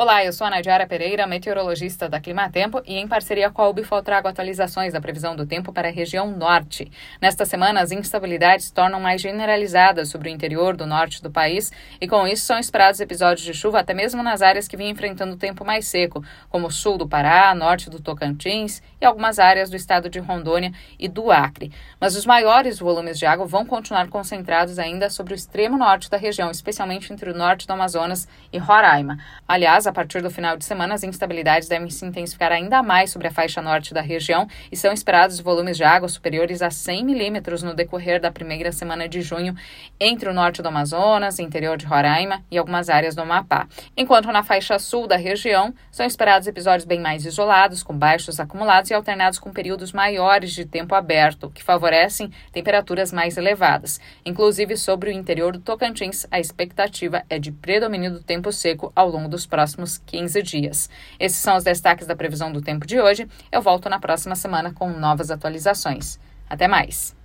Olá, eu sou a Nadiara Pereira, meteorologista da Climatempo e em parceria com a Ubifol trago atualizações da previsão do tempo para a região norte. Nesta semana, as instabilidades tornam mais generalizadas sobre o interior do norte do país e com isso são esperados episódios de chuva até mesmo nas áreas que vinham enfrentando tempo mais seco, como o sul do Pará, norte do Tocantins e algumas áreas do estado de Rondônia e do Acre. Mas os maiores volumes de água vão continuar concentrados ainda sobre o extremo norte da região, especialmente entre o norte do Amazonas e Roraima. Aliás, a partir do final de semana, as instabilidades devem se intensificar ainda mais sobre a faixa norte da região e são esperados volumes de água superiores a 100 milímetros no decorrer da primeira semana de junho entre o norte do Amazonas, interior de Roraima e algumas áreas do Amapá. Enquanto na faixa sul da região, são esperados episódios bem mais isolados, com baixos acumulados e alternados com períodos maiores de tempo aberto, que favorecem temperaturas mais elevadas. Inclusive, sobre o interior do Tocantins, a expectativa é de predomínio do tempo seco ao longo dos próximos próximos 15 dias. Esses são os destaques da previsão do tempo de hoje. Eu volto na próxima semana com novas atualizações. Até mais!